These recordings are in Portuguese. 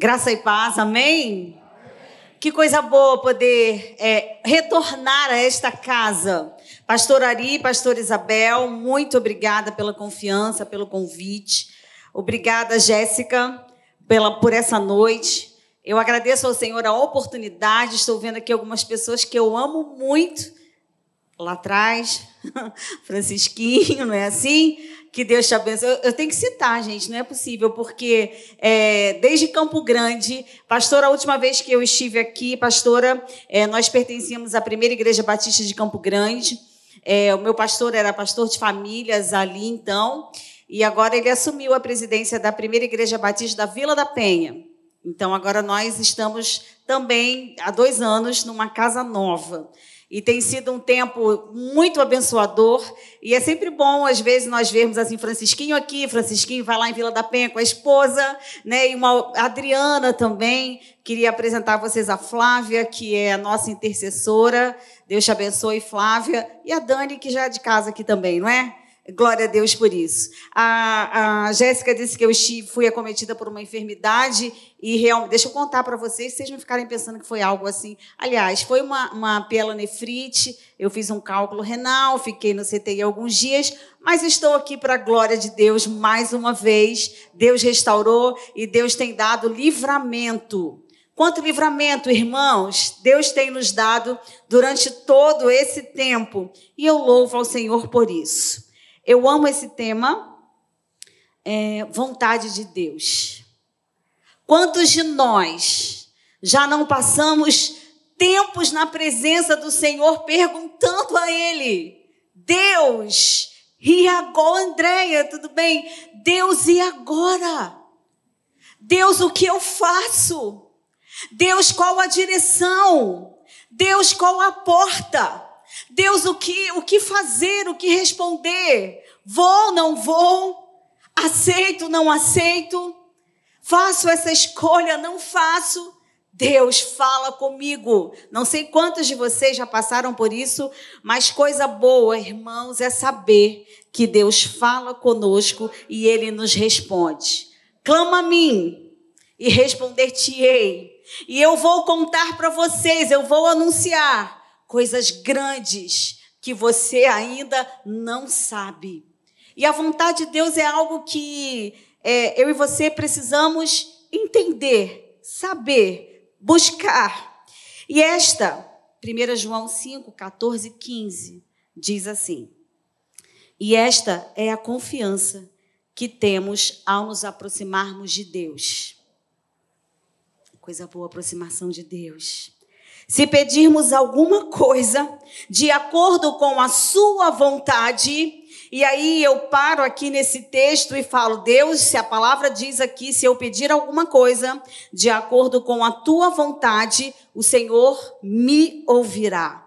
Graça e paz, amém? Que coisa boa poder é, retornar a esta casa. Pastor Ari, Pastor Isabel, muito obrigada pela confiança, pelo convite. Obrigada, Jéssica, pela, por essa noite. Eu agradeço ao Senhor a oportunidade. Estou vendo aqui algumas pessoas que eu amo muito. Lá atrás, Francisquinho, não é assim? Que Deus te abençoe. Eu, tenho que citar, gente, não é possível, porque é, desde Campo Grande, pastora, a última vez que eu estive aqui, pastora, é, nós pertencíamos à primeira igreja batista de Campo Grande. É, o meu pastor era pastor de famílias ali, então, e agora ele assumiu a presidência da primeira igreja batista da Vila da Penha. Então, agora nós estamos também há dois anos numa casa nova. E tem sido um tempo muito abençoador. E é sempre bom, às vezes, nós vermos assim, Francisquinho aqui, Francisquinho vai lá em Vila da Penha com a esposa, né? E uma Adriana também. Queria apresentar a vocês a Flávia, que é a nossa intercessora. Deus te abençoe, Flávia. E a Dani, que já é de casa aqui também, não é? Glória a Deus por isso. A, a Jéssica disse que eu fui acometida por uma enfermidade e realmente, deixa eu contar para vocês, vocês não ficarem pensando que foi algo assim. Aliás, foi uma, uma pielonefrite, eu fiz um cálculo renal, fiquei no CTI alguns dias, mas estou aqui para a glória de Deus mais uma vez. Deus restaurou e Deus tem dado livramento. Quanto livramento, irmãos, Deus tem nos dado durante todo esse tempo e eu louvo ao Senhor por isso. Eu amo esse tema, é, vontade de Deus. Quantos de nós já não passamos tempos na presença do Senhor perguntando a Ele, Deus, e agora, Andréia, tudo bem? Deus, e agora? Deus, o que eu faço? Deus, qual a direção? Deus, qual a porta? Deus, o que, o que fazer, o que responder? Vou, não vou? Aceito, não aceito? Faço essa escolha, não faço? Deus fala comigo. Não sei quantos de vocês já passaram por isso, mas coisa boa, irmãos, é saber que Deus fala conosco e ele nos responde. Clama a mim e responder-te-ei. E eu vou contar para vocês, eu vou anunciar coisas grandes que você ainda não sabe. E a vontade de Deus é algo que é, eu e você precisamos entender, saber, buscar. E esta, 1 João 5, 14 e 15, diz assim: E esta é a confiança que temos ao nos aproximarmos de Deus. Coisa boa, aproximação de Deus. Se pedirmos alguma coisa de acordo com a sua vontade, e aí eu paro aqui nesse texto e falo: Deus, se a palavra diz aqui, se eu pedir alguma coisa de acordo com a tua vontade, o Senhor me ouvirá.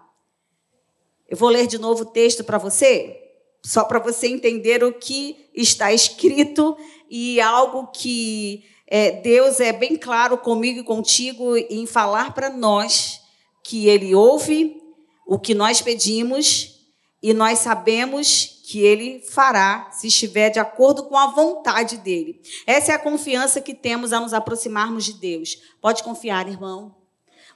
Eu vou ler de novo o texto para você, só para você entender o que está escrito e algo que é, Deus é bem claro comigo e contigo em falar para nós que ele ouve o que nós pedimos e nós sabemos que ele fará se estiver de acordo com a vontade dele. Essa é a confiança que temos a nos aproximarmos de Deus. Pode confiar, irmão.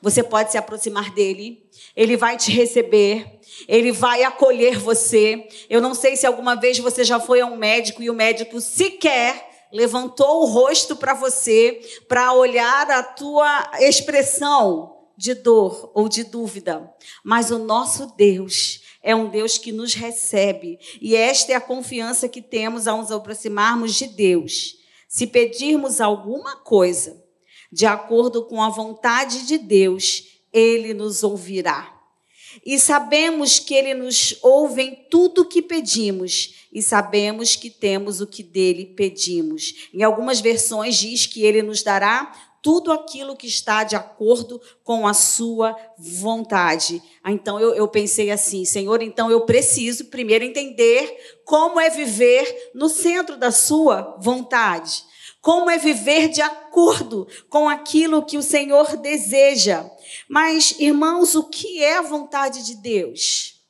Você pode se aproximar dele, ele vai te receber, ele vai acolher você. Eu não sei se alguma vez você já foi a um médico e o médico sequer levantou o rosto para você para olhar a tua expressão de dor ou de dúvida, mas o nosso Deus é um Deus que nos recebe, e esta é a confiança que temos ao nos aproximarmos de Deus. Se pedirmos alguma coisa de acordo com a vontade de Deus, ele nos ouvirá. E sabemos que ele nos ouve em tudo que pedimos, e sabemos que temos o que dele pedimos. Em algumas versões diz que ele nos dará tudo aquilo que está de acordo com a sua vontade. Ah, então eu, eu pensei assim, Senhor, então eu preciso primeiro entender como é viver no centro da sua vontade. Como é viver de acordo com aquilo que o Senhor deseja. Mas, irmãos, o que é a vontade de Deus?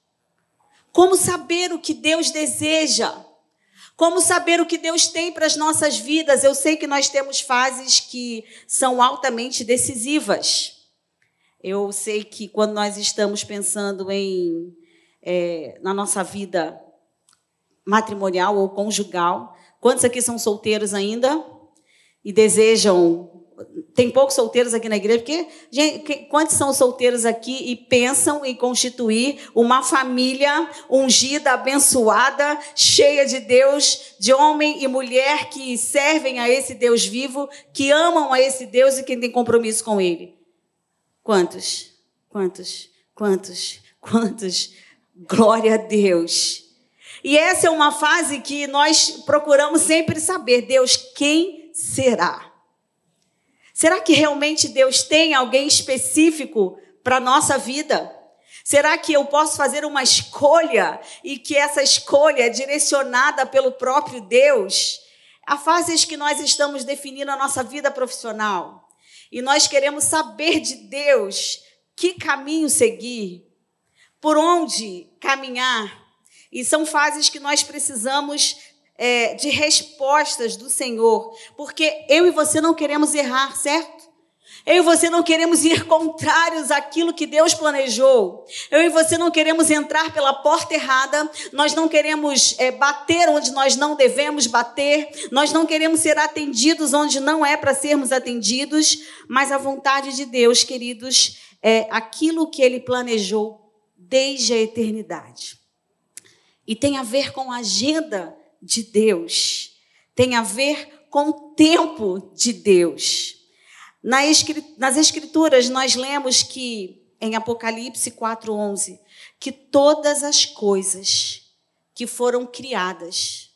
Como saber o que Deus deseja? Como saber o que Deus tem para as nossas vidas? Eu sei que nós temos fases que são altamente decisivas. Eu sei que quando nós estamos pensando em é, na nossa vida matrimonial ou conjugal, quantos aqui são solteiros ainda e desejam tem poucos solteiros aqui na igreja, porque, gente, quantos são solteiros aqui e pensam em constituir uma família ungida, abençoada, cheia de Deus, de homem e mulher que servem a esse Deus vivo, que amam a esse Deus e que têm compromisso com Ele? Quantos? Quantos? Quantos? Quantos? Glória a Deus. E essa é uma fase que nós procuramos sempre saber: Deus, quem será? Será que realmente Deus tem alguém específico para a nossa vida? Será que eu posso fazer uma escolha e que essa escolha é direcionada pelo próprio Deus? Há fases que nós estamos definindo a nossa vida profissional e nós queremos saber de Deus que caminho seguir, por onde caminhar. E são fases que nós precisamos é, de respostas do Senhor, porque eu e você não queremos errar, certo? Eu e você não queremos ir contrários àquilo que Deus planejou. Eu e você não queremos entrar pela porta errada. Nós não queremos é, bater onde nós não devemos bater. Nós não queremos ser atendidos onde não é para sermos atendidos. Mas a vontade de Deus, queridos, é aquilo que Ele planejou desde a eternidade. E tem a ver com a agenda de Deus, tem a ver com o tempo de Deus. Nas Escrituras, nós lemos que, em Apocalipse 4,11, que todas as coisas que foram criadas,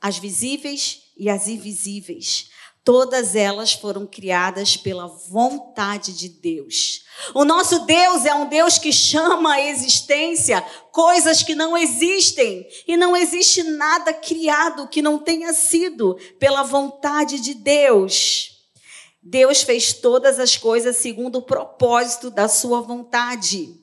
as visíveis e as invisíveis, Todas elas foram criadas pela vontade de Deus. O nosso Deus é um Deus que chama à existência coisas que não existem. E não existe nada criado que não tenha sido pela vontade de Deus. Deus fez todas as coisas segundo o propósito da sua vontade.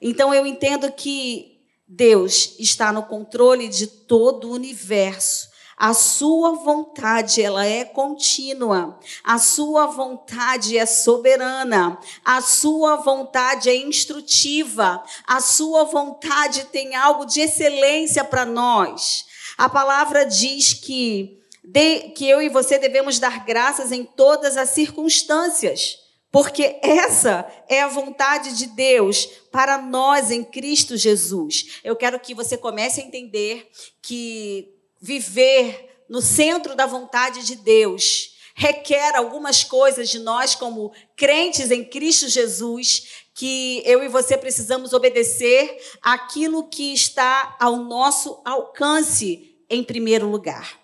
Então eu entendo que Deus está no controle de todo o universo a sua vontade, ela é contínua. A sua vontade é soberana. A sua vontade é instrutiva. A sua vontade tem algo de excelência para nós. A palavra diz que, de, que eu e você devemos dar graças em todas as circunstâncias. Porque essa é a vontade de Deus para nós em Cristo Jesus. Eu quero que você comece a entender que viver no centro da vontade de Deus requer algumas coisas de nós, como crentes em Cristo Jesus, que eu e você precisamos obedecer aquilo que está ao nosso alcance em primeiro lugar.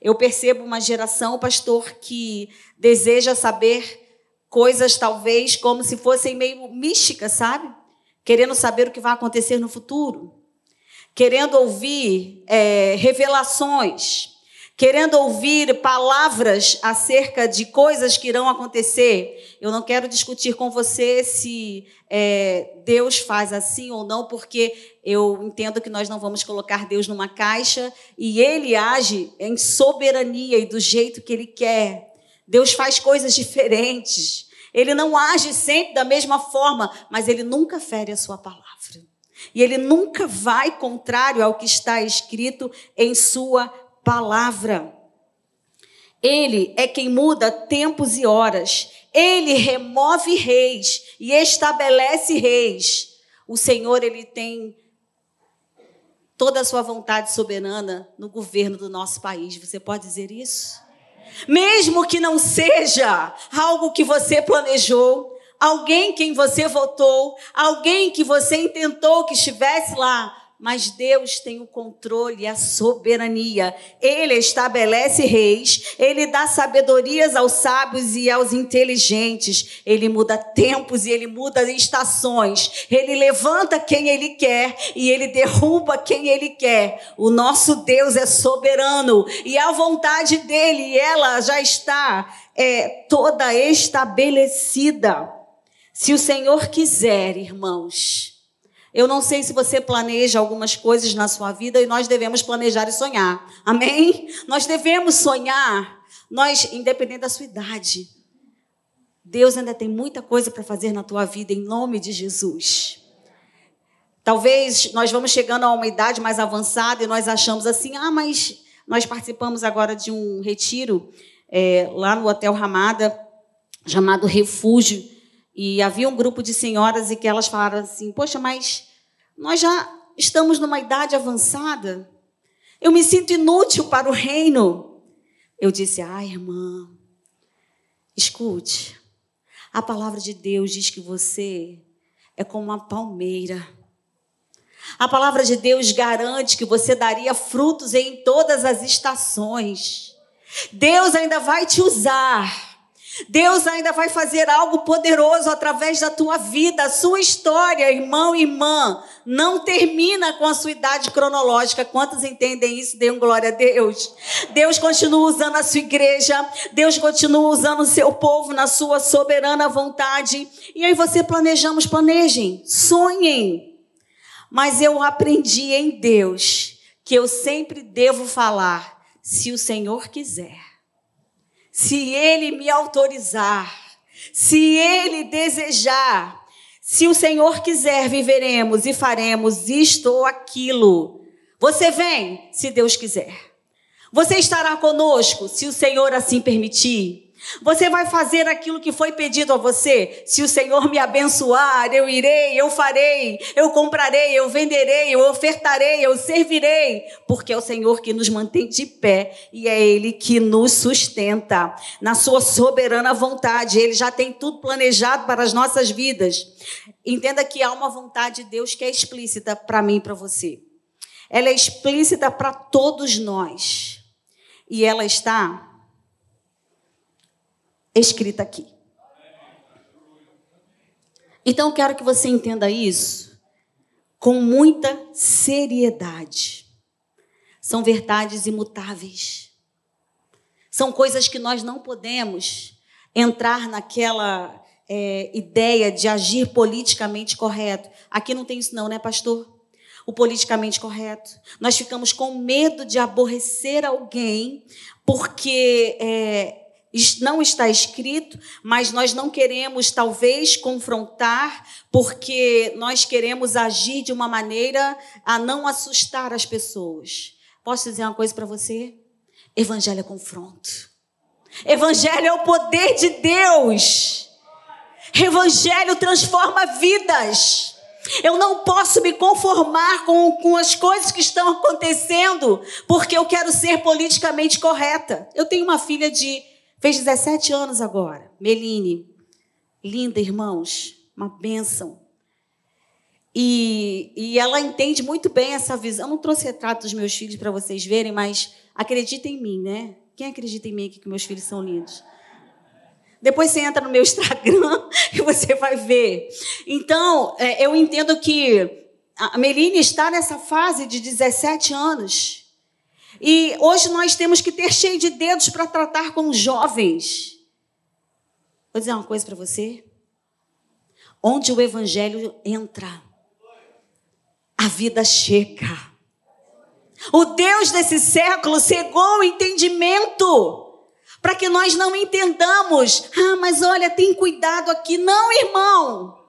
Eu percebo uma geração, pastor, que deseja saber coisas talvez como se fossem meio místicas, sabe? Querendo saber o que vai acontecer no futuro querendo ouvir é, revelações, querendo ouvir palavras acerca de coisas que irão acontecer. Eu não quero discutir com você se é, Deus faz assim ou não, porque eu entendo que nós não vamos colocar Deus numa caixa e Ele age em soberania e do jeito que Ele quer. Deus faz coisas diferentes. Ele não age sempre da mesma forma, mas Ele nunca fere a sua palavra. E ele nunca vai contrário ao que está escrito em sua palavra. Ele é quem muda tempos e horas. Ele remove reis e estabelece reis. O Senhor, ele tem toda a sua vontade soberana no governo do nosso país. Você pode dizer isso? Mesmo que não seja algo que você planejou, alguém quem você votou, alguém que você intentou que estivesse lá, mas Deus tem o controle e a soberania. Ele estabelece reis, ele dá sabedorias aos sábios e aos inteligentes. Ele muda tempos e ele muda estações. Ele levanta quem ele quer e ele derruba quem ele quer. O nosso Deus é soberano e a vontade dele, ela já está é, toda estabelecida. Se o Senhor quiser, irmãos, Eu não sei se você planeja algumas coisas na sua vida e nós devemos planejar e sonhar. Amém? Nós devemos sonhar. Nós, independente da sua idade, Deus ainda tem muita coisa para fazer na tua vida em nome de Jesus. Talvez nós vamos chegando a uma idade mais avançada e nós achamos assim, ah, mas nós participamos agora de um retiro é, lá no Hotel Ramada, chamado Refúgio, e havia um grupo de senhoras e que elas falaram assim: Poxa, mas nós já estamos numa idade avançada. Eu me sinto inútil para o reino. Eu disse: Ai, irmã, escute. A palavra de Deus diz que você é como uma palmeira. A palavra de Deus garante que você daria frutos em todas as estações. Deus ainda vai te usar. Deus ainda vai fazer algo poderoso através da tua vida. A sua história, irmão e irmã, não termina com a sua idade cronológica. Quantos entendem isso? Dêem glória a Deus. Deus continua usando a sua igreja. Deus continua usando o seu povo na sua soberana vontade. E aí você planejamos, planejem, sonhem. Mas eu aprendi em Deus que eu sempre devo falar, se o Senhor quiser se ele me autorizar, se ele desejar, se o Senhor quiser, viveremos e faremos isto ou aquilo. Você vem, se Deus quiser. Você estará conosco, se o Senhor assim permitir. Você vai fazer aquilo que foi pedido a você. Se o Senhor me abençoar, eu irei, eu farei, eu comprarei, eu venderei, eu ofertarei, eu servirei, porque é o Senhor que nos mantém de pé e é Ele que nos sustenta na Sua soberana vontade. Ele já tem tudo planejado para as nossas vidas. Entenda que há uma vontade de Deus que é explícita para mim e para você. Ela é explícita para todos nós. E ela está escrita aqui. Então, quero que você entenda isso com muita seriedade. São verdades imutáveis. São coisas que nós não podemos entrar naquela é, ideia de agir politicamente correto. Aqui não tem isso, não, né, pastor? O politicamente correto. Nós ficamos com medo de aborrecer alguém porque é, não está escrito, mas nós não queremos talvez confrontar, porque nós queremos agir de uma maneira a não assustar as pessoas. Posso dizer uma coisa para você? Evangelho é confronto. Evangelho é o poder de Deus. Evangelho transforma vidas. Eu não posso me conformar com, com as coisas que estão acontecendo porque eu quero ser politicamente correta. Eu tenho uma filha de Fez 17 anos agora. Meline. Linda, irmãos. Uma bênção. E, e ela entende muito bem essa visão. Eu não trouxe retrato dos meus filhos para vocês verem, mas acredita em mim, né? Quem acredita em mim aqui que meus filhos são lindos? Depois você entra no meu Instagram e você vai ver. Então, é, eu entendo que a Meline está nessa fase de 17 anos. E hoje nós temos que ter cheio de dedos para tratar com jovens. Vou dizer uma coisa para você. Onde o evangelho entra, a vida chega. O Deus desse século cegou o entendimento para que nós não entendamos. Ah, mas olha, tem cuidado aqui. Não, irmão.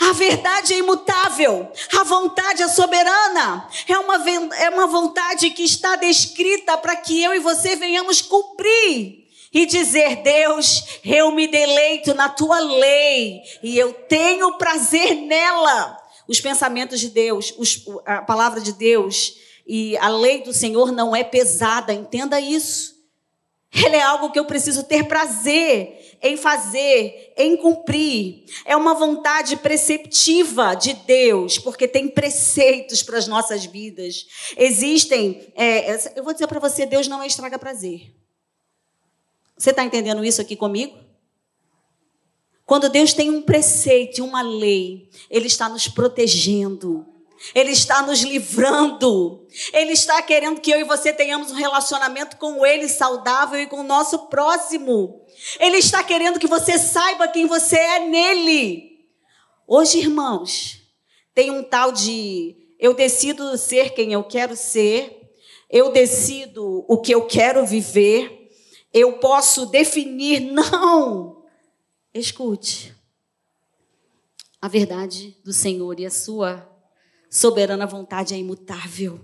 A verdade é imutável, a vontade é soberana, é uma, é uma vontade que está descrita para que eu e você venhamos cumprir e dizer: Deus, eu me deleito na tua lei e eu tenho prazer nela. Os pensamentos de Deus, os, a palavra de Deus e a lei do Senhor não é pesada, entenda isso. Ela é algo que eu preciso ter prazer em fazer, em cumprir. É uma vontade preceptiva de Deus, porque tem preceitos para as nossas vidas. Existem, é, eu vou dizer para você, Deus não é estraga prazer. Você está entendendo isso aqui comigo? Quando Deus tem um preceito, uma lei, Ele está nos protegendo. Ele está nos livrando. Ele está querendo que eu e você tenhamos um relacionamento com Ele saudável e com o nosso próximo. Ele está querendo que você saiba quem você é nele. Hoje, irmãos, tem um tal de eu decido ser quem eu quero ser, eu decido o que eu quero viver, eu posso definir. Não! Escute. A verdade do Senhor e a sua soberana vontade é imutável.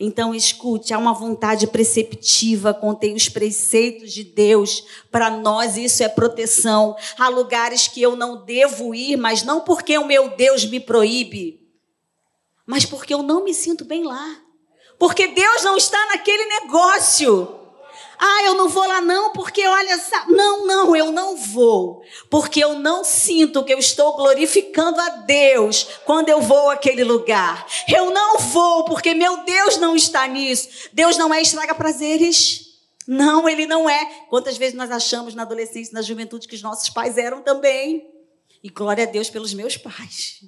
Então, escute, há uma vontade preceptiva, contém os preceitos de Deus. Para nós, isso é proteção. Há lugares que eu não devo ir, mas não porque o meu Deus me proíbe, mas porque eu não me sinto bem lá. Porque Deus não está naquele negócio. Ah, eu não vou lá não, porque olha, não, não, eu não vou, porque eu não sinto que eu estou glorificando a Deus quando eu vou àquele lugar. Eu não vou, porque meu Deus não está nisso. Deus não é estraga prazeres. Não, ele não é. Quantas vezes nós achamos na adolescência, na juventude que os nossos pais eram também? E glória a Deus pelos meus pais.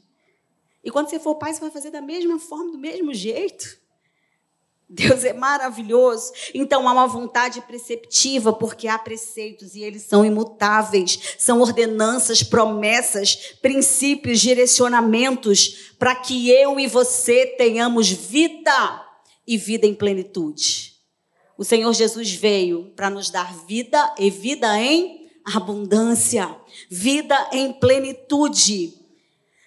E quando você for pai, você vai fazer da mesma forma, do mesmo jeito. Deus é maravilhoso. Então há uma vontade preceptiva, porque há preceitos e eles são imutáveis, são ordenanças, promessas, princípios, direcionamentos para que eu e você tenhamos vida e vida em plenitude. O Senhor Jesus veio para nos dar vida e vida em abundância, vida em plenitude.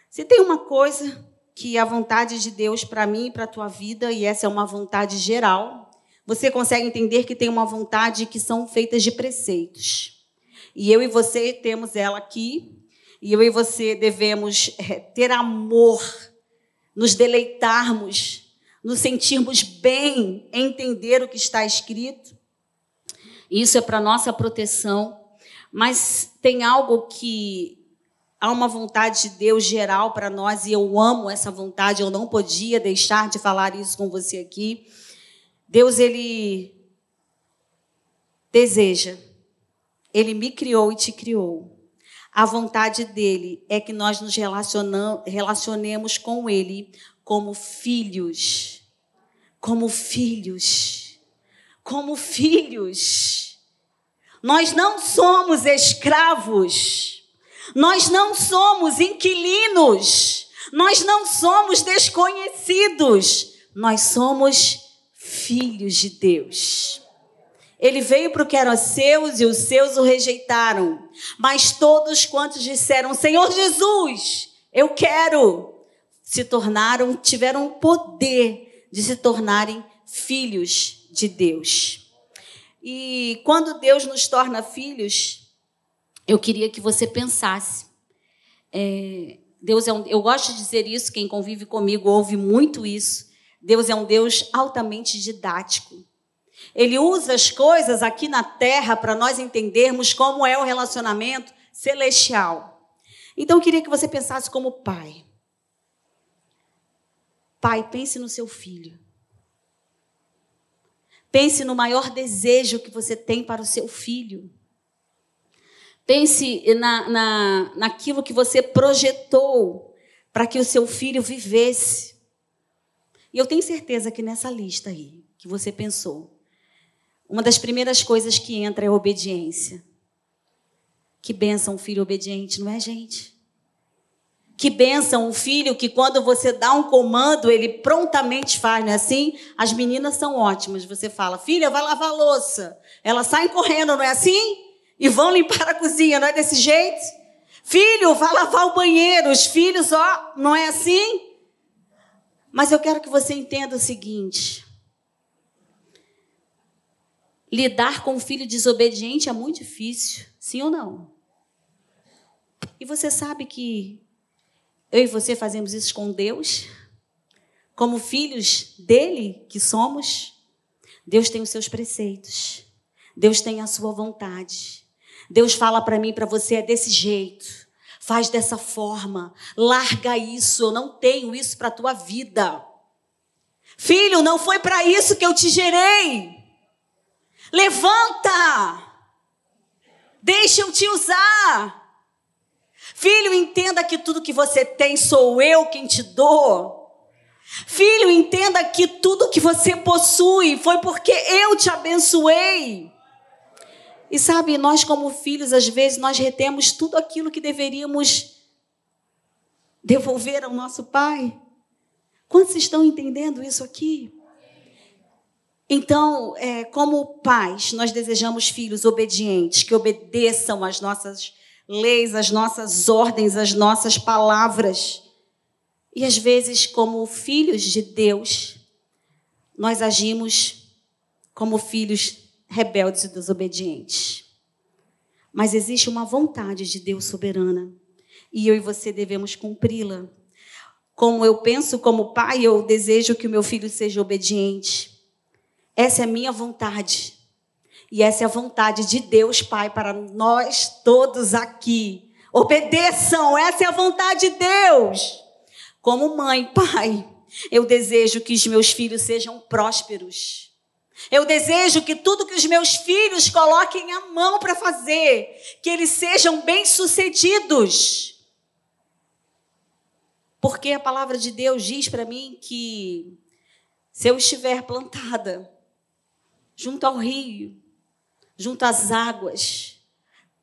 Se tem uma coisa que a vontade de Deus para mim e para a tua vida, e essa é uma vontade geral, você consegue entender que tem uma vontade que são feitas de preceitos. E eu e você temos ela aqui, e eu e você devemos é, ter amor, nos deleitarmos, nos sentirmos bem, entender o que está escrito. Isso é para nossa proteção, mas tem algo que Há uma vontade de Deus geral para nós e eu amo essa vontade, eu não podia deixar de falar isso com você aqui. Deus, ele deseja, ele me criou e te criou. A vontade dele é que nós nos relacionemos com ele como filhos. Como filhos. Como filhos. Nós não somos escravos. Nós não somos inquilinos, nós não somos desconhecidos, nós somos filhos de Deus. Ele veio para o que eram seus e os seus o rejeitaram. Mas todos quantos disseram: Senhor Jesus, eu quero, se tornaram, tiveram o poder de se tornarem filhos de Deus. E quando Deus nos torna filhos, eu queria que você pensasse. É, Deus é um, eu gosto de dizer isso, quem convive comigo ouve muito isso. Deus é um Deus altamente didático. Ele usa as coisas aqui na terra para nós entendermos como é o relacionamento celestial. Então eu queria que você pensasse como pai. Pai, pense no seu filho. Pense no maior desejo que você tem para o seu filho. Pense na, na, naquilo que você projetou para que o seu filho vivesse. E eu tenho certeza que nessa lista aí, que você pensou, uma das primeiras coisas que entra é obediência. Que benção um filho obediente, não é, gente? Que benção um filho que, quando você dá um comando, ele prontamente faz, não é assim? As meninas são ótimas. Você fala, filha, vai lavar a louça. Elas saem correndo, não é assim? E vão limpar a cozinha, não é desse jeito? Filho, vá lavar o banheiro. Os filhos, ó, não é assim? Mas eu quero que você entenda o seguinte: lidar com um filho desobediente é muito difícil, sim ou não? E você sabe que eu e você fazemos isso com Deus? Como filhos dele que somos? Deus tem os seus preceitos. Deus tem a sua vontade. Deus fala para mim, para você é desse jeito. Faz dessa forma. Larga isso. Eu não tenho isso para tua vida. Filho, não foi para isso que eu te gerei. Levanta. Deixa eu te usar. Filho, entenda que tudo que você tem sou eu quem te dou. Filho, entenda que tudo que você possui foi porque eu te abençoei. E sabe, nós como filhos, às vezes nós retemos tudo aquilo que deveríamos devolver ao nosso pai. Quantos estão entendendo isso aqui? Então, é, como pais, nós desejamos filhos obedientes, que obedeçam às nossas leis, às nossas ordens, às nossas palavras. E às vezes, como filhos de Deus, nós agimos como filhos rebeldes e desobedientes. Mas existe uma vontade de Deus soberana e eu e você devemos cumpri-la. Como eu penso como pai, eu desejo que o meu filho seja obediente. Essa é a minha vontade. E essa é a vontade de Deus, Pai, para nós todos aqui. Obedeçam, essa é a vontade de Deus. Como mãe, pai, eu desejo que os meus filhos sejam prósperos. Eu desejo que tudo que os meus filhos coloquem a mão para fazer, que eles sejam bem-sucedidos. Porque a palavra de Deus diz para mim que se eu estiver plantada junto ao rio, junto às águas,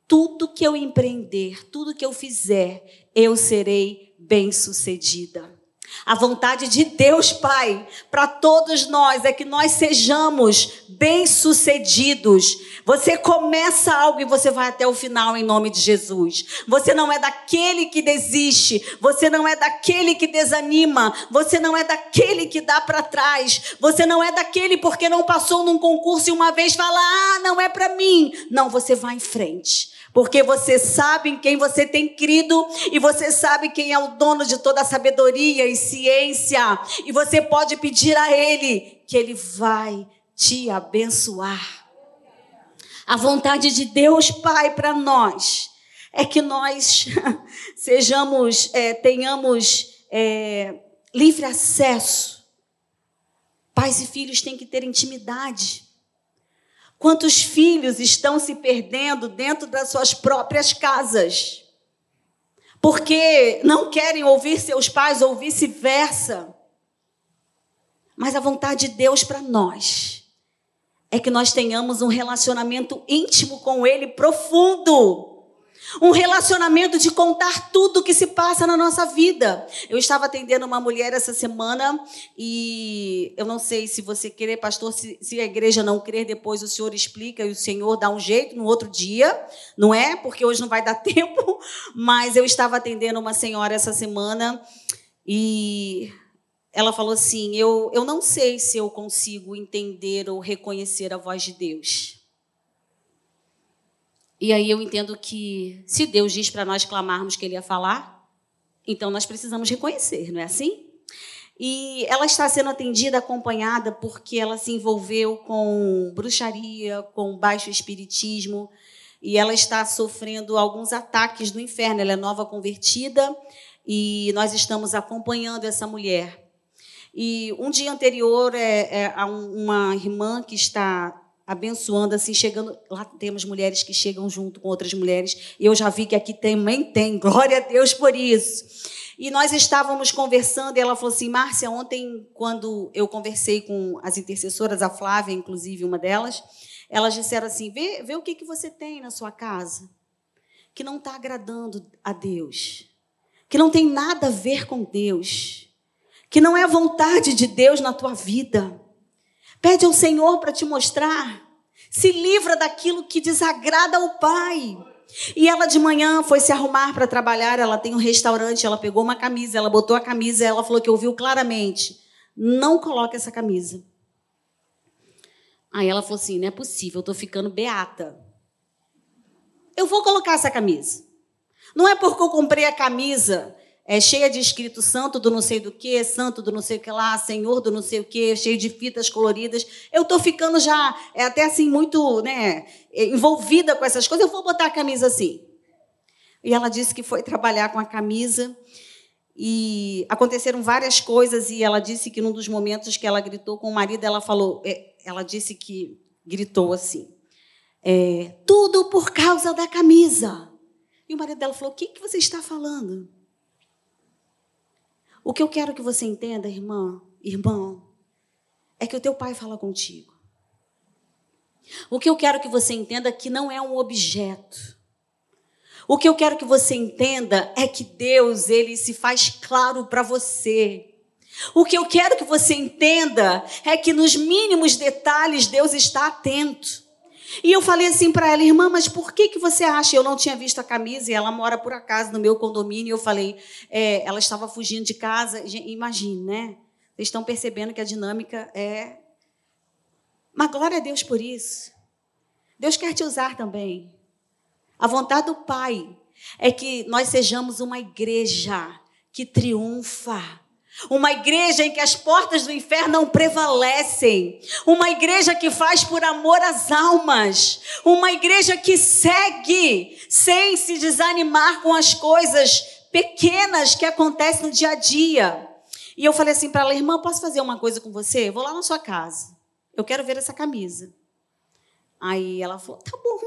tudo que eu empreender, tudo que eu fizer, eu serei bem-sucedida. A vontade de Deus, Pai, para todos nós é que nós sejamos bem-sucedidos. Você começa algo e você vai até o final em nome de Jesus. Você não é daquele que desiste, você não é daquele que desanima, você não é daquele que dá para trás, você não é daquele porque não passou num concurso e uma vez fala: "Ah, não é para mim". Não, você vai em frente. Porque você sabe em quem você tem crido e você sabe quem é o dono de toda a sabedoria e ciência. E você pode pedir a Ele que Ele vai te abençoar. A vontade de Deus, Pai, para nós é que nós sejamos, é, tenhamos é, livre acesso. Pais e filhos têm que ter intimidade. Quantos filhos estão se perdendo dentro das suas próprias casas? Porque não querem ouvir seus pais ou vice-versa. Mas a vontade de Deus para nós é que nós tenhamos um relacionamento íntimo com Ele profundo. Um relacionamento de contar tudo o que se passa na nossa vida. Eu estava atendendo uma mulher essa semana e eu não sei se você querer, pastor, se, se, a igreja não crer, depois o senhor explica e o senhor dá um jeito no outro dia, não é? Porque hoje não vai dar tempo. Mas eu estava atendendo uma senhora essa semana e ela falou assim: eu, eu não sei se eu consigo entender ou reconhecer a voz de Deus. E aí eu entendo que se Deus diz para nós clamarmos que Ele ia falar, então nós precisamos reconhecer, não é assim? E ela está sendo atendida, acompanhada, porque ela se envolveu com bruxaria, com baixo espiritismo, e ela está sofrendo alguns ataques do inferno. Ela é nova convertida e nós estamos acompanhando essa mulher. E um dia anterior, é, é, uma irmã que está abençoando, assim, chegando. Lá temos mulheres que chegam junto com outras mulheres. E eu já vi que aqui também tem. Glória a Deus por isso. E nós estávamos conversando, e ela falou assim: Márcia, ontem, quando eu conversei com as intercessoras, a Flávia, inclusive, uma delas, elas disseram assim: vê, vê o que, que você tem na sua casa que não está agradando a Deus, que não tem nada a ver com Deus, que não é a vontade de Deus na tua vida. Pede ao Senhor para te mostrar. Se livra daquilo que desagrada ao Pai. E ela de manhã foi se arrumar para trabalhar. Ela tem um restaurante. Ela pegou uma camisa, ela botou a camisa. Ela falou que ouviu claramente: não coloque essa camisa. Aí ela falou assim: não é possível, eu estou ficando beata. Eu vou colocar essa camisa. Não é porque eu comprei a camisa é cheia de escrito santo do não sei do que, santo do não sei o que lá, senhor do não sei o que, cheio de fitas coloridas. Eu estou ficando já é até assim muito né, envolvida com essas coisas. Eu vou botar a camisa assim. E ela disse que foi trabalhar com a camisa e aconteceram várias coisas e ela disse que num dos momentos que ela gritou com o marido, ela falou, é, ela disse que gritou assim, é, tudo por causa da camisa. E o marido dela falou: O que, que você está falando? O que eu quero que você entenda, irmã, irmão, é que o teu pai fala contigo. O que eu quero que você entenda é que não é um objeto. O que eu quero que você entenda é que Deus, ele se faz claro para você. O que eu quero que você entenda é que nos mínimos detalhes Deus está atento. E eu falei assim para ela, irmã, mas por que, que você acha? Eu não tinha visto a camisa e ela mora por acaso no meu condomínio. Eu falei, é, ela estava fugindo de casa. Imagine, né? Vocês estão percebendo que a dinâmica é. Mas glória a Deus por isso. Deus quer te usar também. A vontade do Pai é que nós sejamos uma igreja que triunfa. Uma igreja em que as portas do inferno não prevalecem. Uma igreja que faz por amor às almas. Uma igreja que segue sem se desanimar com as coisas pequenas que acontecem no dia a dia. E eu falei assim para ela, irmã, posso fazer uma coisa com você? Vou lá na sua casa. Eu quero ver essa camisa. Aí ela falou, tá bom.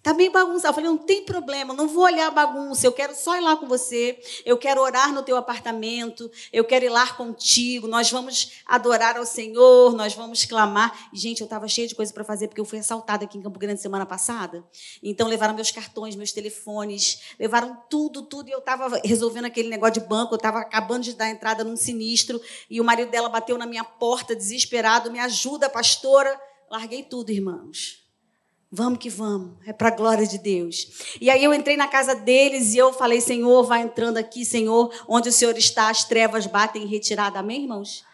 Está bem bagunçado. Eu falei, não tem problema, não vou olhar a bagunça, eu quero só ir lá com você, eu quero orar no teu apartamento, eu quero ir lá contigo, nós vamos adorar ao Senhor, nós vamos clamar. Gente, eu estava cheia de coisa para fazer, porque eu fui assaltada aqui em Campo Grande semana passada. Então, levaram meus cartões, meus telefones, levaram tudo, tudo, e eu estava resolvendo aquele negócio de banco, eu estava acabando de dar entrada num sinistro, e o marido dela bateu na minha porta, desesperado, me ajuda, pastora. Larguei tudo, irmãos Vamos que vamos, é para a glória de Deus. E aí eu entrei na casa deles e eu falei: Senhor, vai entrando aqui, Senhor, onde o Senhor está, as trevas batem em retirada. Amém, irmãos?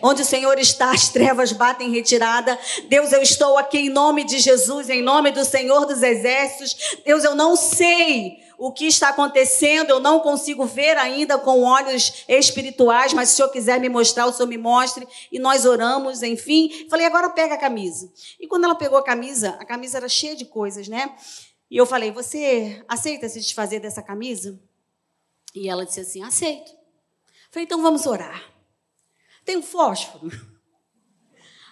Onde o Senhor está, as trevas batem em retirada. Deus, eu estou aqui em nome de Jesus, em nome do Senhor dos Exércitos. Deus, eu não sei o que está acontecendo, eu não consigo ver ainda com olhos espirituais, mas se o Senhor quiser me mostrar, o Senhor me mostre. E nós oramos, enfim. Falei, agora pega a camisa. E quando ela pegou a camisa, a camisa era cheia de coisas, né? E eu falei, você aceita se desfazer dessa camisa? E ela disse assim, aceito. Falei, então vamos orar. Tem um fósforo?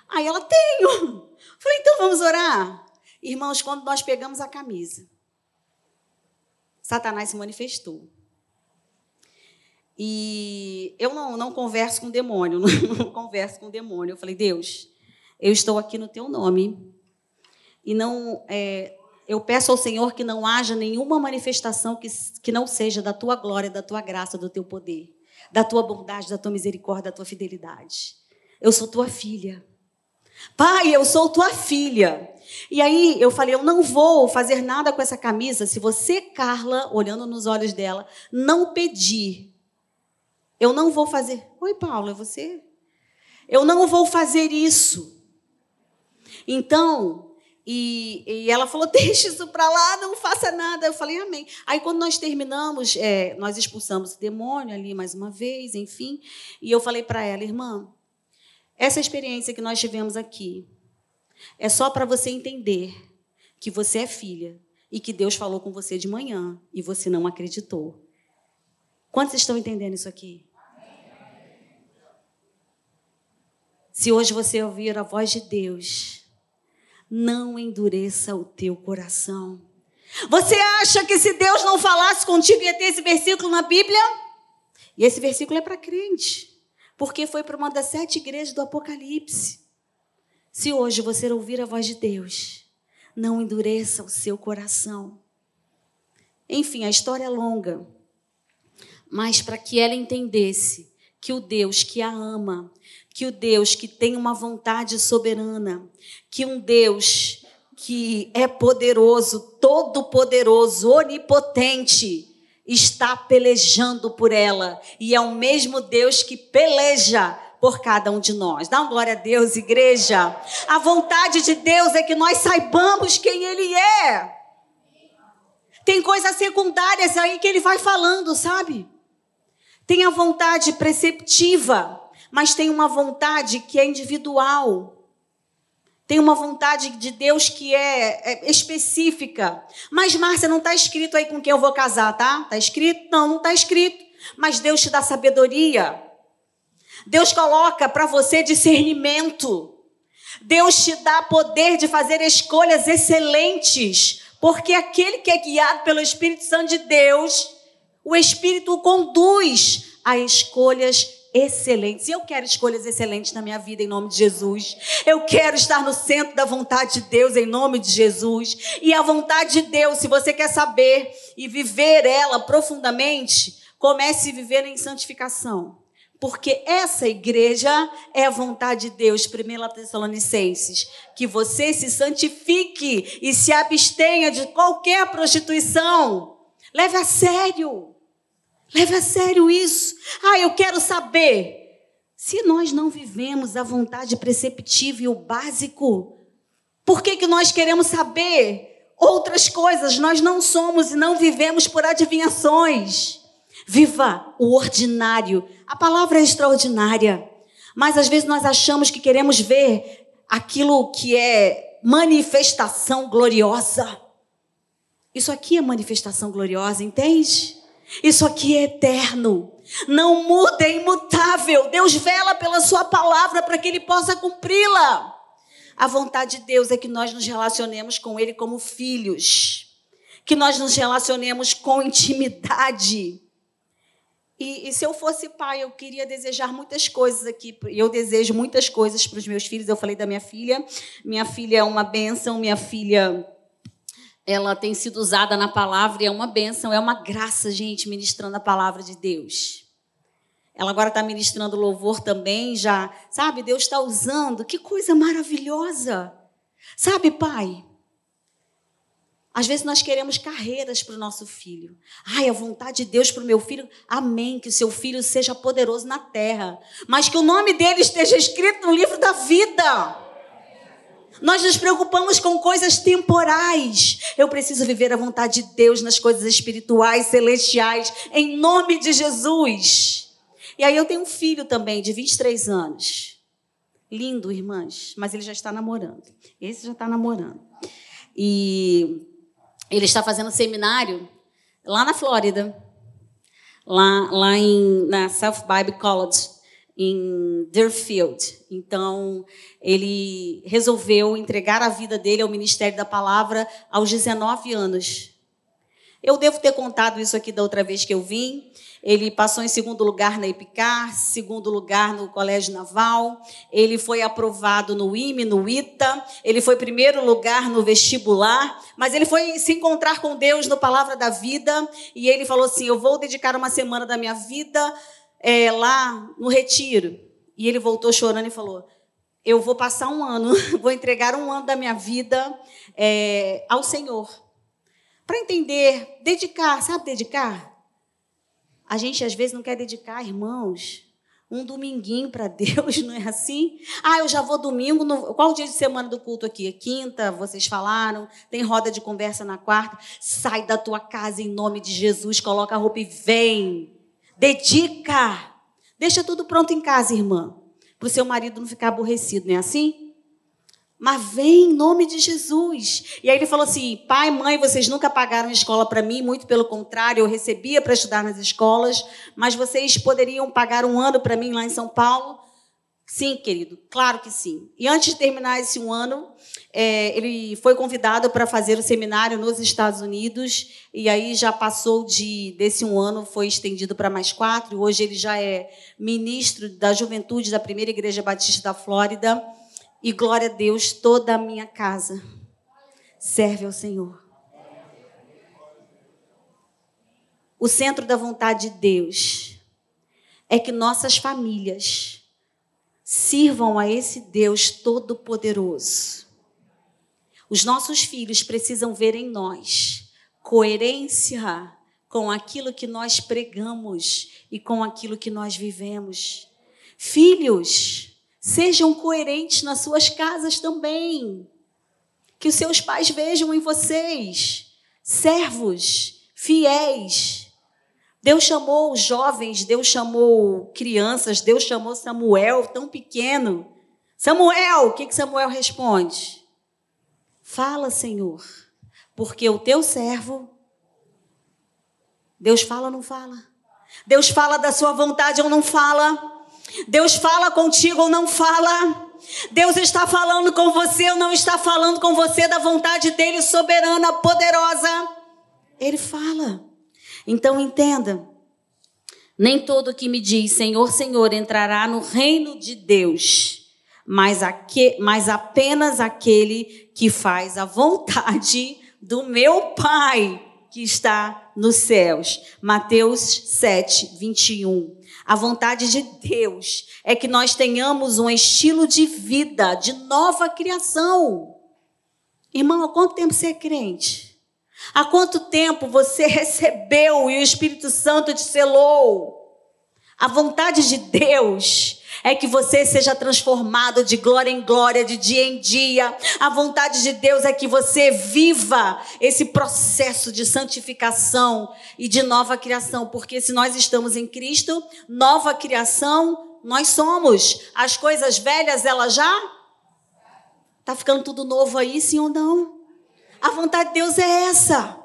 Aí ela, tenho. Falei, então vamos orar. Irmãos, quando nós pegamos a camisa, Satanás se manifestou. E eu não, não converso com demônio, não, não converso com demônio. Eu falei, Deus, eu estou aqui no teu nome e não é, eu peço ao Senhor que não haja nenhuma manifestação que, que não seja da tua glória, da tua graça, do teu poder, da tua bondade, da tua misericórdia, da tua fidelidade. Eu sou tua filha. Pai, eu sou tua filha. E aí eu falei, eu não vou fazer nada com essa camisa se você, Carla, olhando nos olhos dela, não pedir. Eu não vou fazer. Oi, Paulo, é você? Eu não vou fazer isso. Então, e, e ela falou: deixa isso para lá, não faça nada. Eu falei: amém. Aí, quando nós terminamos, é, nós expulsamos o demônio ali mais uma vez, enfim. E eu falei para ela: irmã, essa experiência que nós tivemos aqui é só para você entender que você é filha e que Deus falou com você de manhã e você não acreditou. Quantos estão entendendo isso aqui? Se hoje você ouvir a voz de Deus, não endureça o teu coração. Você acha que se Deus não falasse contigo ia ter esse versículo na Bíblia? E esse versículo é para crente porque foi para uma das sete igrejas do Apocalipse. Se hoje você ouvir a voz de Deus, não endureça o seu coração. Enfim, a história é longa, mas para que ela entendesse que o Deus que a ama, que o Deus que tem uma vontade soberana, que um Deus que é poderoso, todo-poderoso, onipotente, está pelejando por ela e é o mesmo Deus que peleja por cada um de nós. Dá uma glória a Deus, igreja. A vontade de Deus é que nós saibamos quem Ele é. Tem coisas secundárias aí que Ele vai falando, sabe? Tem a vontade preceptiva, mas tem uma vontade que é individual. Tem uma vontade de Deus que é, é específica. Mas, Márcia, não está escrito aí com quem eu vou casar, tá? Está escrito? Não, não está escrito. Mas Deus te dá sabedoria. Deus coloca para você discernimento. Deus te dá poder de fazer escolhas excelentes. Porque aquele que é guiado pelo Espírito Santo de Deus, o Espírito o conduz a escolhas excelentes. E eu quero escolhas excelentes na minha vida, em nome de Jesus. Eu quero estar no centro da vontade de Deus, em nome de Jesus. E a vontade de Deus, se você quer saber e viver ela profundamente, comece a viver em santificação. Porque essa igreja é a vontade de Deus, 1 Tessalonicenses, que você se santifique e se abstenha de qualquer prostituição. Leve a sério. Leve a sério isso. Ah, eu quero saber. Se nós não vivemos a vontade preceptiva e o básico, por que, que nós queremos saber outras coisas? Nós não somos e não vivemos por adivinhações. Viva o ordinário. A palavra é extraordinária, mas às vezes nós achamos que queremos ver aquilo que é manifestação gloriosa. Isso aqui é manifestação gloriosa, entende? Isso aqui é eterno. Não muda, é imutável. Deus vela pela sua palavra para que ele possa cumpri-la. A vontade de Deus é que nós nos relacionemos com ele como filhos. Que nós nos relacionemos com intimidade. E, e, se eu fosse pai, eu queria desejar muitas coisas aqui. Eu desejo muitas coisas para os meus filhos. Eu falei da minha filha. Minha filha é uma bênção. Minha filha ela tem sido usada na palavra e é uma bênção, é uma graça, gente, ministrando a palavra de Deus. Ela agora está ministrando louvor também, já, sabe? Deus está usando, que coisa maravilhosa. Sabe, pai? Às vezes nós queremos carreiras para o nosso filho. Ai, a vontade de Deus para o meu filho, amém, que o seu filho seja poderoso na terra, mas que o nome dele esteja escrito no livro da vida. Nós nos preocupamos com coisas temporais. Eu preciso viver a vontade de Deus nas coisas espirituais, celestiais, em nome de Jesus. E aí eu tenho um filho também, de 23 anos. Lindo, irmãs, mas ele já está namorando. Esse já está namorando. E ele está fazendo seminário lá na Flórida, lá, lá em, na South Bible College em Deerfield. Então, ele resolveu entregar a vida dele ao ministério da palavra aos 19 anos. Eu devo ter contado isso aqui da outra vez que eu vim. Ele passou em segundo lugar na Epicar, segundo lugar no Colégio Naval. Ele foi aprovado no IME, no ITA. Ele foi primeiro lugar no vestibular. Mas ele foi se encontrar com Deus no Palavra da Vida. E ele falou assim: Eu vou dedicar uma semana da minha vida é, lá no retiro. E ele voltou chorando e falou: Eu vou passar um ano, vou entregar um ano da minha vida é, ao Senhor. Para entender, dedicar, sabe dedicar? A gente às vezes não quer dedicar, irmãos, um dominguinho para Deus, não é assim? Ah, eu já vou domingo. No... Qual o dia de semana do culto aqui? É quinta, vocês falaram. Tem roda de conversa na quarta. Sai da tua casa em nome de Jesus, coloca a roupa e vem. Dedica. Deixa tudo pronto em casa, irmã. Para o seu marido não ficar aborrecido, não é assim? Mas vem em nome de Jesus. E aí ele falou assim: pai, mãe, vocês nunca pagaram escola para mim, muito pelo contrário, eu recebia para estudar nas escolas, mas vocês poderiam pagar um ano para mim lá em São Paulo? Sim, querido, claro que sim. E antes de terminar esse um ano, é, ele foi convidado para fazer o seminário nos Estados Unidos, e aí já passou de desse um ano, foi estendido para mais quatro, hoje ele já é ministro da juventude da primeira igreja batista da Flórida. E glória a Deus, toda a minha casa serve ao Senhor. O centro da vontade de Deus é que nossas famílias sirvam a esse Deus todo-poderoso. Os nossos filhos precisam ver em nós coerência com aquilo que nós pregamos e com aquilo que nós vivemos. Filhos, sejam coerentes nas suas casas também. Que os seus pais vejam em vocês servos, fiéis, Deus chamou jovens, Deus chamou crianças, Deus chamou Samuel, tão pequeno. Samuel, o que, que Samuel responde? Fala, Senhor, porque o teu servo. Deus fala ou não fala? Deus fala da sua vontade ou não fala? Deus fala contigo ou não fala? Deus está falando com você ou não está falando com você da vontade dele soberana, poderosa? Ele fala. Então entenda, Nem todo que me diz Senhor, Senhor entrará no reino de Deus, mas, aque, mas apenas aquele que faz a vontade do meu Pai que está nos céus. Mateus 7, 21. A vontade de Deus é que nós tenhamos um estilo de vida, de nova criação. Irmão, há quanto tempo você é crente? Há quanto tempo você recebeu e o Espírito Santo te selou? A vontade de Deus é que você seja transformado de glória em glória, de dia em dia. A vontade de Deus é que você viva esse processo de santificação e de nova criação, porque se nós estamos em Cristo, nova criação nós somos. As coisas velhas, elas já Tá ficando tudo novo aí, sim ou não? A vontade de Deus é essa.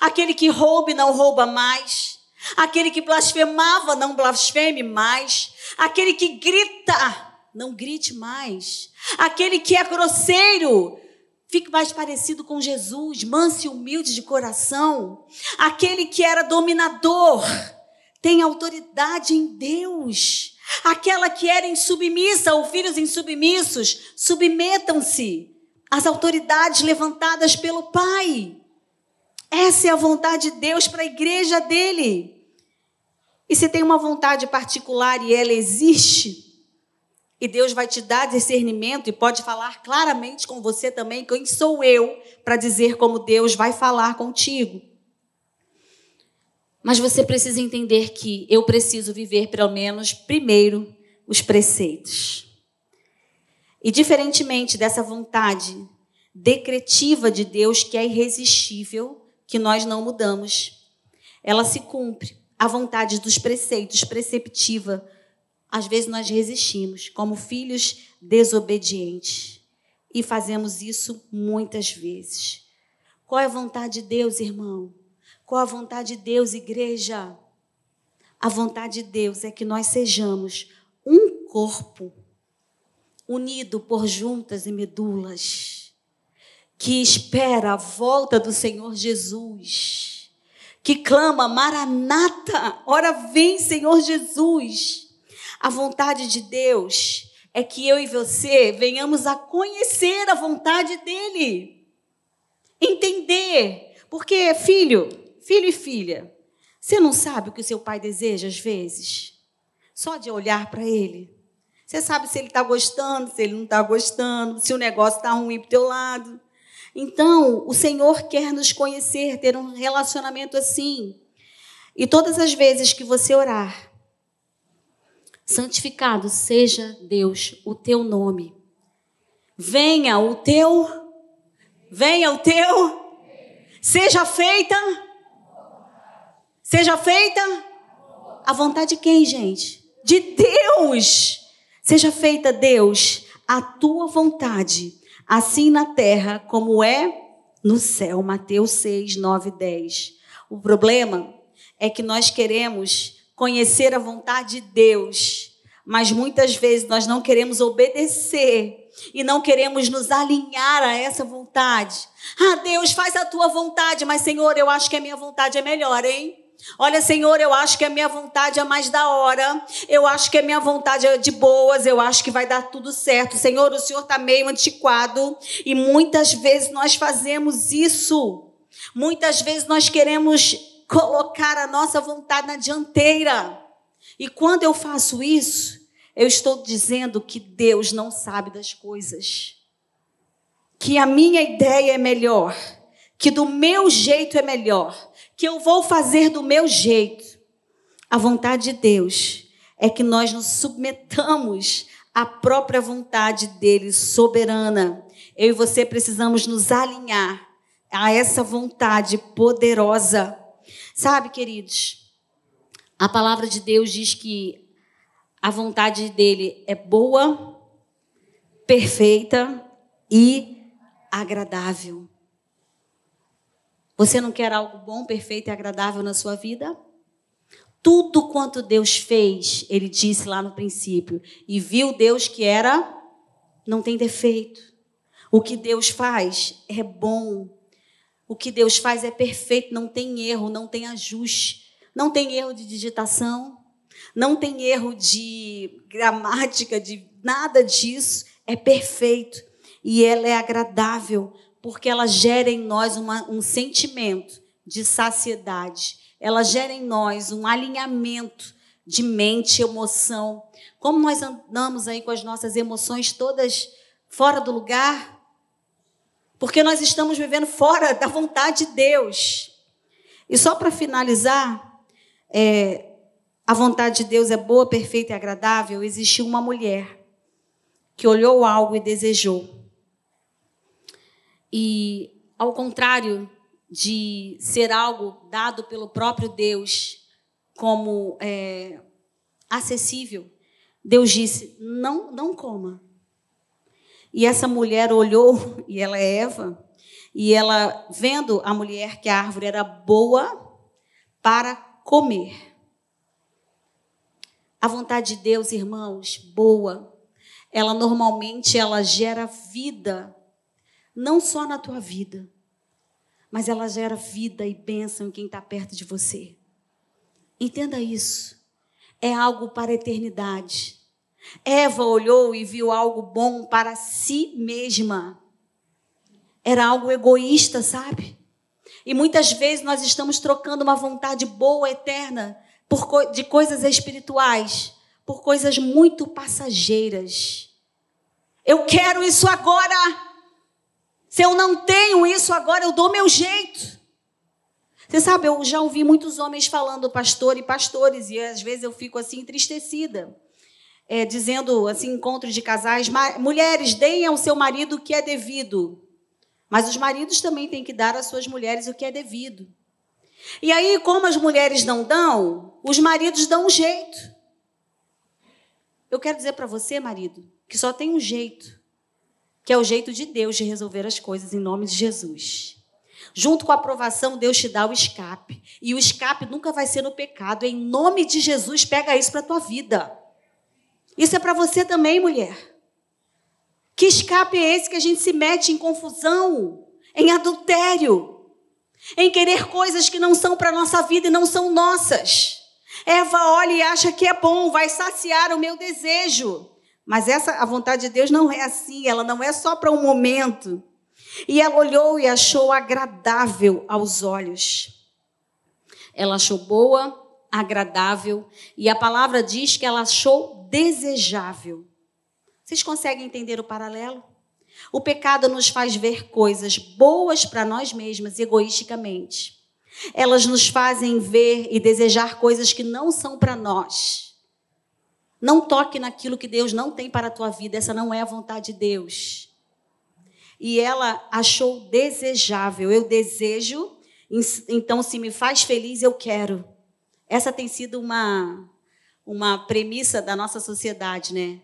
Aquele que rouba não rouba mais. Aquele que blasfemava não blasfeme mais. Aquele que grita não grite mais. Aquele que é grosseiro fique mais parecido com Jesus, manso e humilde de coração. Aquele que era dominador tem autoridade em Deus. Aquela que era insubmissa, ou filhos insubmissos, submetam-se às autoridades levantadas pelo Pai. Essa é a vontade de Deus para a igreja dele. E se tem uma vontade particular e ela existe, e Deus vai te dar discernimento e pode falar claramente com você também, quem sou eu para dizer como Deus vai falar contigo. Mas você precisa entender que eu preciso viver, pelo menos, primeiro, os preceitos. E diferentemente dessa vontade decretiva de Deus, que é irresistível, que nós não mudamos, ela se cumpre. A vontade dos preceitos, preceptiva, às vezes nós resistimos, como filhos desobedientes. E fazemos isso muitas vezes. Qual é a vontade de Deus, irmão? Qual a vontade de Deus, igreja? A vontade de Deus é que nós sejamos um corpo unido por juntas e medulas, que espera a volta do Senhor Jesus, que clama Maranata, ora vem, Senhor Jesus. A vontade de Deus é que eu e você venhamos a conhecer a vontade dele, entender, porque filho, Filho e filha, você não sabe o que o seu pai deseja às vezes? Só de olhar para ele. Você sabe se ele está gostando, se ele não está gostando, se o negócio está ruim para o teu lado. Então, o Senhor quer nos conhecer, ter um relacionamento assim. E todas as vezes que você orar, santificado seja Deus, o teu nome. Venha o teu, venha o teu, seja feita Seja feita a vontade de quem, gente? De Deus. Seja feita, Deus, a tua vontade, assim na terra como é no céu. Mateus 6, 9 10. O problema é que nós queremos conhecer a vontade de Deus, mas muitas vezes nós não queremos obedecer e não queremos nos alinhar a essa vontade. Ah, Deus, faz a tua vontade, mas Senhor, eu acho que a minha vontade é melhor, hein? Olha, Senhor, eu acho que a minha vontade é mais da hora. Eu acho que a minha vontade é de boas. Eu acho que vai dar tudo certo. Senhor, o Senhor está meio antiquado. E muitas vezes nós fazemos isso. Muitas vezes nós queremos colocar a nossa vontade na dianteira. E quando eu faço isso, eu estou dizendo que Deus não sabe das coisas. Que a minha ideia é melhor. Que do meu jeito é melhor que eu vou fazer do meu jeito. A vontade de Deus é que nós nos submetamos à própria vontade dele, soberana. Eu e você precisamos nos alinhar a essa vontade poderosa. Sabe, queridos, a palavra de Deus diz que a vontade dele é boa, perfeita e agradável. Você não quer algo bom, perfeito e agradável na sua vida? Tudo quanto Deus fez, ele disse lá no princípio, e viu Deus que era, não tem defeito. O que Deus faz é bom. O que Deus faz é perfeito, não tem erro, não tem ajuste, não tem erro de digitação, não tem erro de gramática, de nada disso, é perfeito. E ela é agradável, porque ela gera em nós uma, um sentimento de saciedade. Ela gera em nós um alinhamento de mente, emoção. Como nós andamos aí com as nossas emoções todas fora do lugar? Porque nós estamos vivendo fora da vontade de Deus. E só para finalizar, é, a vontade de Deus é boa, perfeita e agradável. Existiu uma mulher que olhou algo e desejou. E, ao contrário de ser algo dado pelo próprio Deus como é, acessível, Deus disse: não, não coma. E essa mulher olhou, e ela é Eva, e ela, vendo a mulher que a árvore era boa para comer. A vontade de Deus, irmãos, boa, ela normalmente ela gera vida, não só na tua vida, mas ela gera vida e bênção em quem está perto de você. Entenda isso. É algo para a eternidade. Eva olhou e viu algo bom para si mesma. Era algo egoísta, sabe? E muitas vezes nós estamos trocando uma vontade boa, eterna, por, de coisas espirituais, por coisas muito passageiras. Eu quero isso agora. Se eu não tenho isso agora, eu dou meu jeito. Você sabe, eu já ouvi muitos homens falando pastor e pastores, e às vezes eu fico assim entristecida é, dizendo assim, encontros de casais, mulheres, deem ao seu marido o que é devido. Mas os maridos também têm que dar às suas mulheres o que é devido. E aí, como as mulheres não dão, os maridos dão um jeito. Eu quero dizer para você, marido, que só tem um jeito, que é o jeito de Deus de resolver as coisas em nome de Jesus. Junto com a aprovação, Deus te dá o escape. E o escape nunca vai ser no pecado. Em nome de Jesus, pega isso para a tua vida. Isso é para você também, mulher. Que escape é esse que a gente se mete em confusão, em adultério, em querer coisas que não são para nossa vida e não são nossas? Eva olha e acha que é bom, vai saciar o meu desejo. Mas essa a vontade de Deus não é assim, ela não é só para um momento. E ela olhou e achou agradável aos olhos. Ela achou boa, agradável, e a palavra diz que ela achou desejável. Vocês conseguem entender o paralelo? O pecado nos faz ver coisas boas para nós mesmas egoisticamente. Elas nos fazem ver e desejar coisas que não são para nós. Não toque naquilo que Deus não tem para a tua vida, essa não é a vontade de Deus. E ela achou desejável. Eu desejo, então se me faz feliz, eu quero. Essa tem sido uma uma premissa da nossa sociedade, né?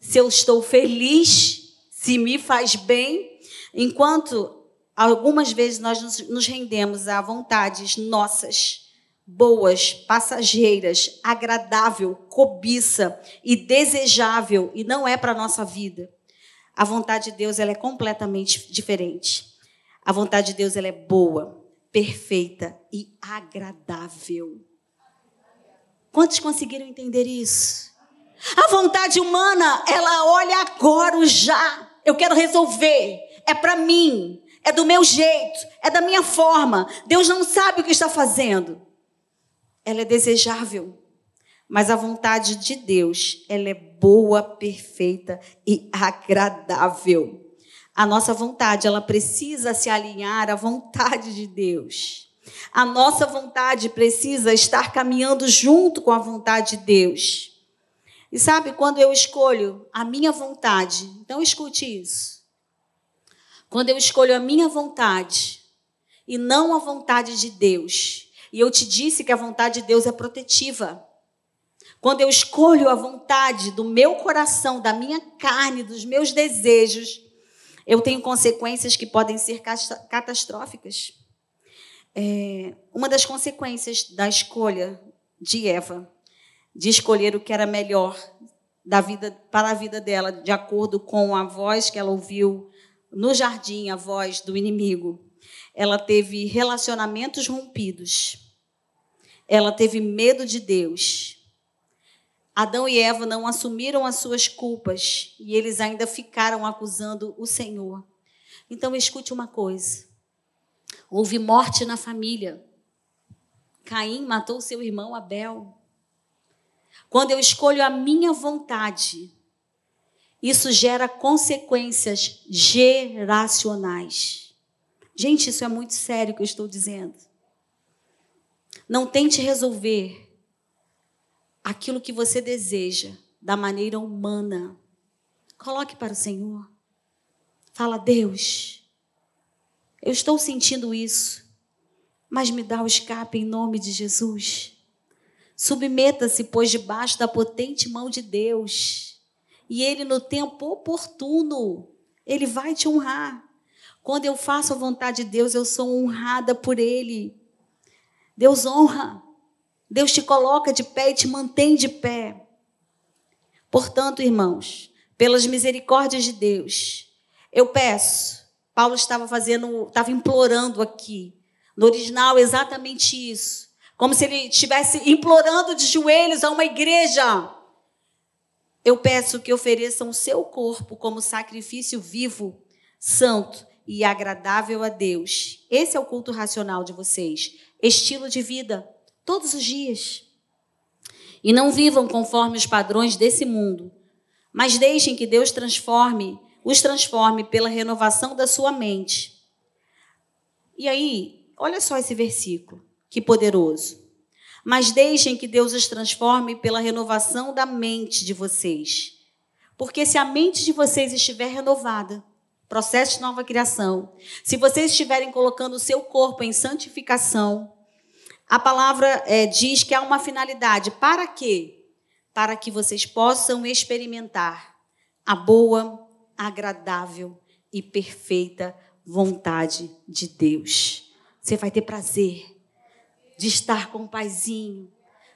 Se eu estou feliz, se me faz bem, enquanto algumas vezes nós nos rendemos a vontades nossas, boas, passageiras, agradável, cobiça e desejável, e não é para a nossa vida. A vontade de Deus ela é completamente diferente. A vontade de Deus ela é boa, perfeita e agradável. Quantos conseguiram entender isso? A vontade humana, ela olha agora o já. Eu quero resolver. É para mim. É do meu jeito. É da minha forma. Deus não sabe o que está fazendo. Ela é desejável. Mas a vontade de Deus, ela é boa, perfeita e agradável. A nossa vontade, ela precisa se alinhar à vontade de Deus. A nossa vontade precisa estar caminhando junto com a vontade de Deus. E sabe, quando eu escolho a minha vontade, então escute isso. Quando eu escolho a minha vontade e não a vontade de Deus, e eu te disse que a vontade de Deus é protetiva. Quando eu escolho a vontade do meu coração, da minha carne, dos meus desejos, eu tenho consequências que podem ser catastróficas. É, uma das consequências da escolha de Eva, de escolher o que era melhor da vida para a vida dela, de acordo com a voz que ela ouviu no jardim, a voz do inimigo, ela teve relacionamentos rompidos. Ela teve medo de Deus. Adão e Eva não assumiram as suas culpas e eles ainda ficaram acusando o Senhor. Então escute uma coisa: houve morte na família. Caim matou seu irmão Abel. Quando eu escolho a minha vontade, isso gera consequências geracionais. Gente, isso é muito sério que eu estou dizendo. Não tente resolver aquilo que você deseja da maneira humana. Coloque para o Senhor. Fala, Deus, eu estou sentindo isso, mas me dá o escape em nome de Jesus. Submeta-se, pois, debaixo da potente mão de Deus. E Ele, no tempo oportuno, Ele vai te honrar. Quando eu faço a vontade de Deus, eu sou honrada por Ele. Deus honra. Deus te coloca de pé e te mantém de pé. Portanto, irmãos, pelas misericórdias de Deus, eu peço. Paulo estava fazendo, estava implorando aqui. No original, exatamente isso. Como se ele estivesse implorando de joelhos a uma igreja. Eu peço que ofereçam o seu corpo como sacrifício vivo, santo e agradável a Deus. Esse é o culto racional de vocês. Estilo de vida todos os dias. E não vivam conforme os padrões desse mundo, mas deixem que Deus transforme, os transforme pela renovação da sua mente. E aí, olha só esse versículo, que poderoso. Mas deixem que Deus os transforme pela renovação da mente de vocês. Porque se a mente de vocês estiver renovada, processo de nova criação, se vocês estiverem colocando o seu corpo em santificação, a palavra é, diz que há uma finalidade. Para quê? Para que vocês possam experimentar a boa, agradável e perfeita vontade de Deus. Você vai ter prazer de estar com o paizinho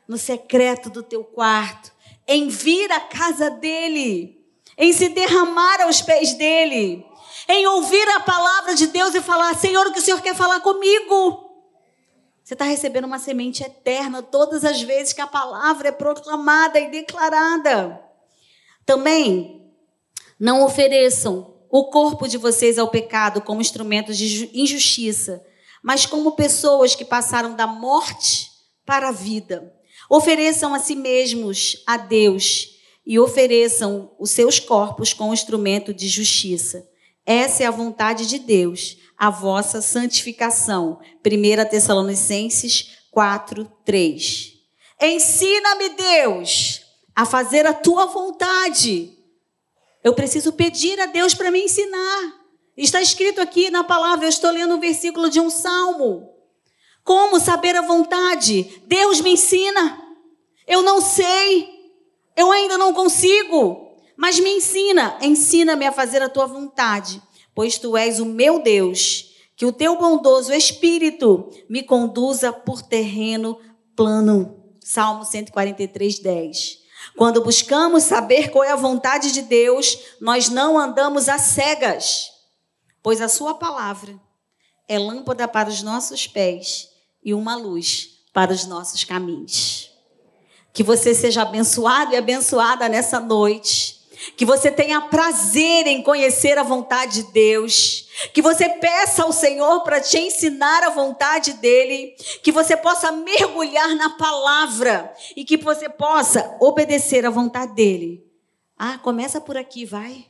no secreto do teu quarto, em vir à casa dele, em se derramar aos pés dele, em ouvir a palavra de Deus e falar: Senhor, o que o Senhor quer falar comigo? Você está recebendo uma semente eterna todas as vezes que a palavra é proclamada e declarada. Também, não ofereçam o corpo de vocês ao pecado como instrumentos de injustiça, mas como pessoas que passaram da morte para a vida. Ofereçam a si mesmos a Deus e ofereçam os seus corpos como instrumento de justiça. Essa é a vontade de Deus a vossa santificação. 1 Tessalonicenses 4, 3. Ensina-me, Deus, a fazer a tua vontade. Eu preciso pedir a Deus para me ensinar. Está escrito aqui na palavra, eu estou lendo um versículo de um salmo. Como saber a vontade? Deus me ensina. Eu não sei. Eu ainda não consigo. Mas me ensina. Ensina-me a fazer a tua vontade pois tu és o meu Deus, que o teu bondoso espírito me conduza por terreno plano. Salmo 143, 10. Quando buscamos saber qual é a vontade de Deus, nós não andamos às cegas, pois a Sua palavra é lâmpada para os nossos pés e uma luz para os nossos caminhos. Que você seja abençoado e abençoada nessa noite que você tenha prazer em conhecer a vontade de Deus, que você peça ao Senhor para te ensinar a vontade dele, que você possa mergulhar na palavra e que você possa obedecer à vontade dele. Ah, começa por aqui, vai.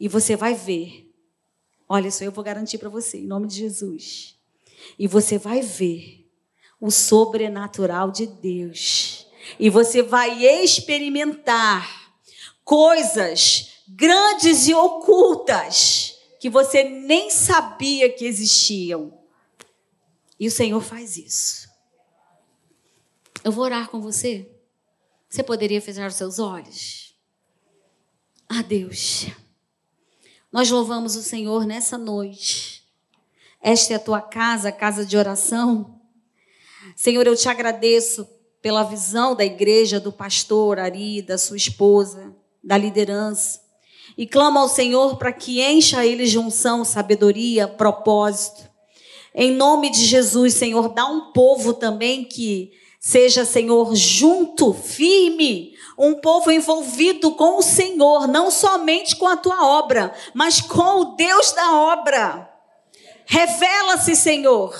E você vai ver. Olha, isso eu vou garantir para você, em nome de Jesus. E você vai ver o sobrenatural de Deus. E você vai experimentar coisas grandes e ocultas que você nem sabia que existiam. E o Senhor faz isso. Eu vou orar com você. Você poderia fechar os seus olhos? Ah, Deus, nós louvamos o Senhor nessa noite. Esta é a tua casa, a casa de oração. Senhor, eu te agradeço pela visão da igreja, do pastor Ari, da sua esposa da liderança. E clama ao Senhor para que encha eles de unção, sabedoria, propósito. Em nome de Jesus, Senhor, dá um povo também que Seja, Senhor, junto, firme, um povo envolvido com o Senhor, não somente com a tua obra, mas com o Deus da obra. Revela-se, Senhor.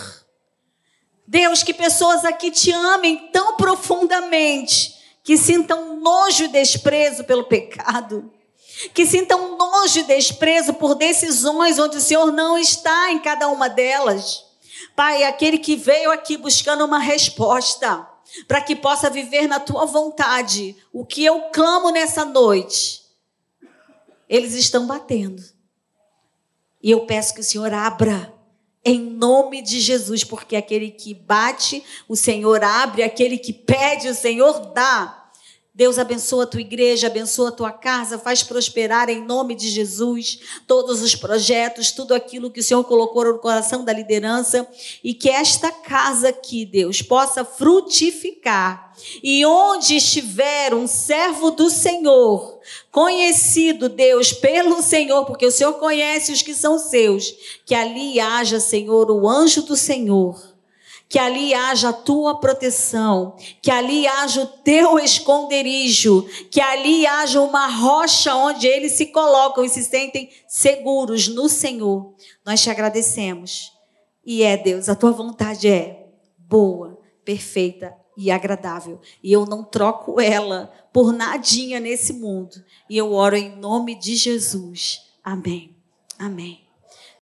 Deus, que pessoas aqui te amem tão profundamente, que sintam nojo e desprezo pelo pecado, que sintam nojo e desprezo por decisões onde o Senhor não está em cada uma delas. Pai, aquele que veio aqui buscando uma resposta, para que possa viver na tua vontade, o que eu clamo nessa noite, eles estão batendo. E eu peço que o Senhor abra, em nome de Jesus, porque aquele que bate, o Senhor abre, aquele que pede, o Senhor dá. Deus abençoa a tua igreja, abençoa a tua casa, faz prosperar em nome de Jesus todos os projetos, tudo aquilo que o Senhor colocou no coração da liderança e que esta casa aqui, Deus, possa frutificar. E onde estiver um servo do Senhor, conhecido, Deus, pelo Senhor, porque o Senhor conhece os que são seus, que ali haja, Senhor, o anjo do Senhor que ali haja a tua proteção, que ali haja o teu esconderijo, que ali haja uma rocha onde eles se colocam e se sentem seguros no Senhor. Nós te agradecemos. E é, Deus, a tua vontade é boa, perfeita e agradável. E eu não troco ela por nadinha nesse mundo. E eu oro em nome de Jesus. Amém. Amém.